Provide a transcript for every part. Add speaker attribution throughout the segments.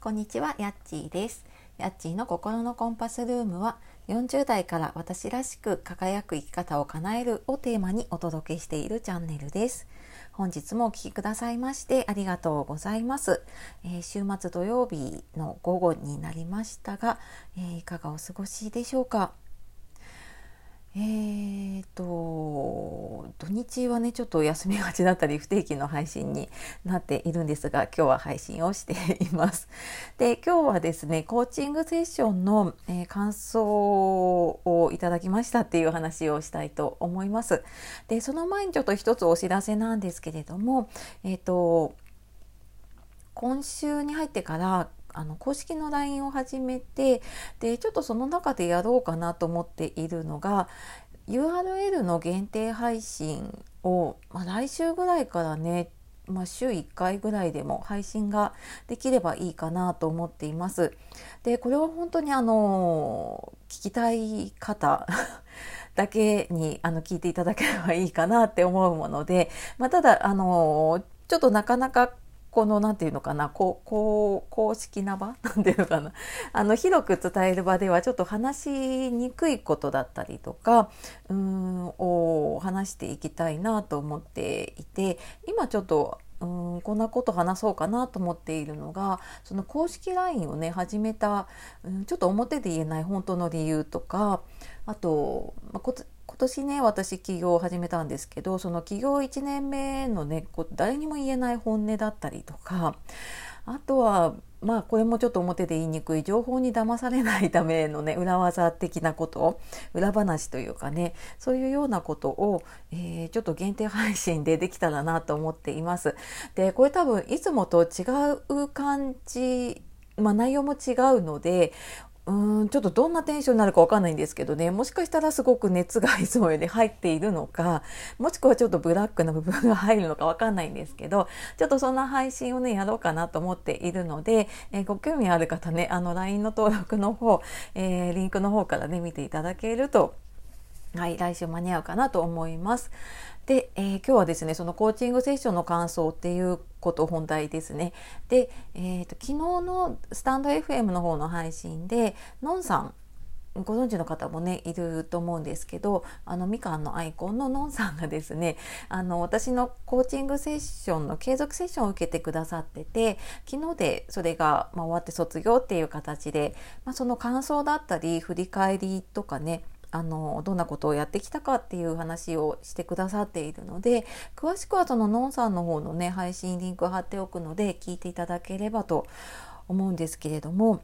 Speaker 1: こんにちは、やっちーです。やっちーの心のコンパスルームは40代から私らしく輝く生き方を叶えるをテーマにお届けしているチャンネルです。本日もお聴きくださいましてありがとうございます。えー週末土曜日の午後になりましたが、えーいかがお過ごしでしょうか？えーと土日はねちょっと休みがちだったり不定期の配信になっているんですが今日は配信をしています。で今日はですねコーチングセッションの、えー感想をいただきましたっていう話をしたいと思います。でその前にちょっと一つお知らせなんですけれどもえっ、と今週に入ってからあの公式の LINE を始めてでちょっとその中でやろうかなと思っているのが URL の限定配信を、まあ、来週ぐらいからね、まあ、週1回ぐらいでも配信ができればいいかなと思っています。でこれは本当にあの聞きたい方 だけにあの聞いていただければいいかなって思うもので、まあ、ただあのちょっとなかなかこのなんていうのかなこうこう公式な場？なんていうのかな。あの広く伝える場ではちょっと話しにくいことだったりとかうーんを話していきたいなと思っていて今ちょっとうんこんなこと話そうかなと思っているのがその公式 LINE をね始めた、うん、ちょっと表で言えない本当の理由とかあと、まあ、今年ね私起業を始めたんですけどその起業1年目のねこう誰にも言えない本音だったりとかあとはまあこれもちょっと表で言いにくい情報に騙されないためのね裏技的なこと裏話というかねそういうようなことを、えーちょっと限定配信でできたらなと思っています。でこれ多分いつもと違う感じ、まあ、内容も違うのでうーんちょっとどんなテンションになるかわかんないんですけどね。もしかしたらすごく熱がいつもより入っているのか。もしくはちょっとブラックな部分が入るのかわかんないんですけど。ちょっとそんな配信をねやろうかなと思っているので、えーご興味ある方ねあの LINE の登録の方、えーリンクの方からね見ていただけるとはい、来週間に合うかなと思います。で、えー今日はですね、そのコーチングセッションの感想っていうこと本題ですね。で、えーと昨日のスタンド FM の方の配信で、のんさん、ご存知の方もねいると思うんですけどあのみかんのアイコンののんさんがですねあの私のコーチングセッションの継続セッションを受けてくださってて昨日でそれが、まあ、終わって卒業っていう形で、まあ、その感想だったり振り返りとかねあのどんなことをやってきたかっていう話をしてくださっているので詳しくはそののんさんの方のね配信リンク貼っておくので聞いていただければと思うんですけれども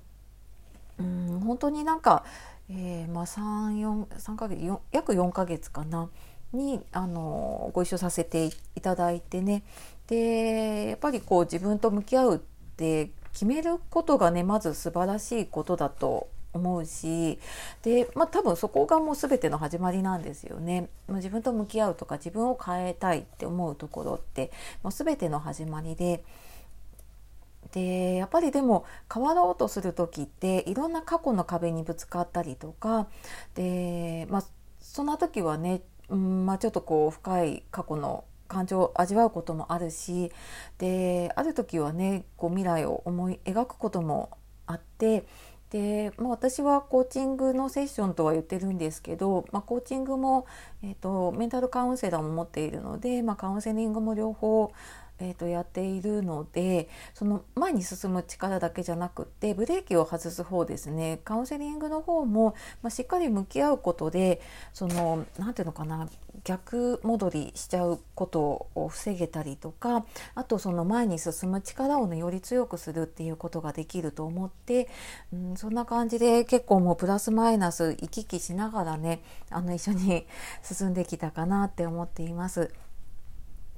Speaker 1: うん本当になんか、えーまあ、34 3ヶ月4約4ヶ月かなにあのご一緒させていただいてね。でやっぱりこう自分と向き合うって決めることがねまず素晴らしいことだと思うしで、まあ、多分そこがもう全ての始まりなんですよね。まあ自分と向き合うとか自分を変えたいって思うところってもう全ての始まりで。でやっぱりでも変わろうとする時っていろんな過去の壁にぶつかったりとかで、まあ、そんな時はね、うんまあ、ちょっとこう深い過去の感情を味わうこともあるしである時はねこう未来を思い描くこともあってで、まあ、私はコーチングのセッションとは言ってるんですけど、まあ、コーチングも、えー、とメンタルカウンセラーも持っているので、まあ、カウンセリングも両方えー、とやっているのでその前に進む力だけじゃなくってブレーキを外す方ですねカウンセリングの方も、まあ、しっかり向き合うことでその何ていうのかな逆戻りしちゃうことを防げたりとかあとその前に進む力をねより強くするっていうことができると思って、うん、そんな感じで結構もうプラスマイナス行き来しながらねあの一緒に進んできたかなって思っています。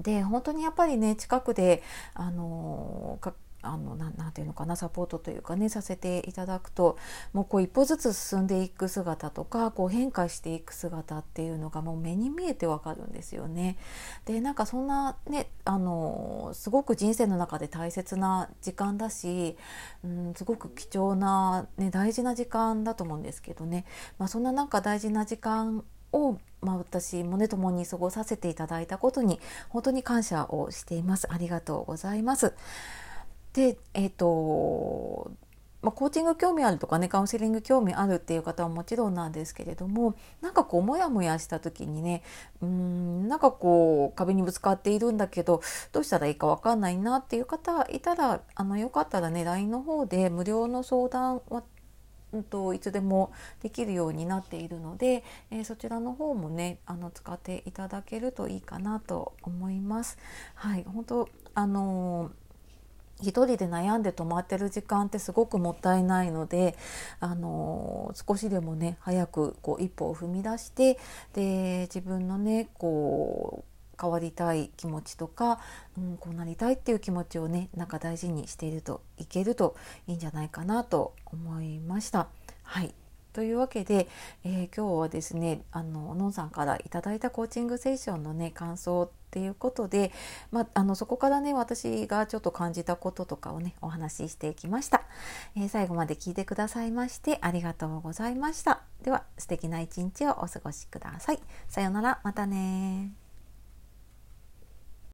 Speaker 1: で本当にやっぱりね近くであのかあのなていうのかなサポートというかねさせていただくともうこう一歩ずつ進んでいく姿とかこう変化していく姿っていうのがもう目に見えてわかるんですよね。でなんかそんなねあのすごく人生の中で大切な時間だし、うん、すごく貴重な、ね、大事な時間だと思うんですけどね、まあ、そんななんか大事な時間を、まあ、私もね共に過ごさせていただいたことに本当に感謝をしています。ありがとうございます。でえっ、ー、とまあ、コーチング興味あるとかねカウンセリング興味あるっていう方はもちろんなんですけれどもなんかこうモヤモヤした時にねうんなんかこう壁にぶつかっているんだけどどうしたらいいか分かんないなっていう方いたらあのよかったらね LINE の方で無料の相談うんと、いつでもできるようになっているので、えー、そちらの方もねあの使っていただけるといいかなと思います。はい、本当あのー一人で悩んで止まってる時間ってすごくもったいないので、あの少しでもね早くこう一歩を踏み出してで自分のねこう変わりたい気持ちとか、うん、こうなりたいっていう気持ちをねなんか大事にしているといけるといいんじゃないかなと思いました。はい。というわけで、えー、今日はですねあののんさんからいただいたコーチングセッションのね感想っていうことで、まあ、あのそこからね私がちょっと感じたこととかをねお話ししていきました、えー、最後まで聞いてくださいましてありがとうございました。では素敵な一日をお過ごしください。さようなら。またね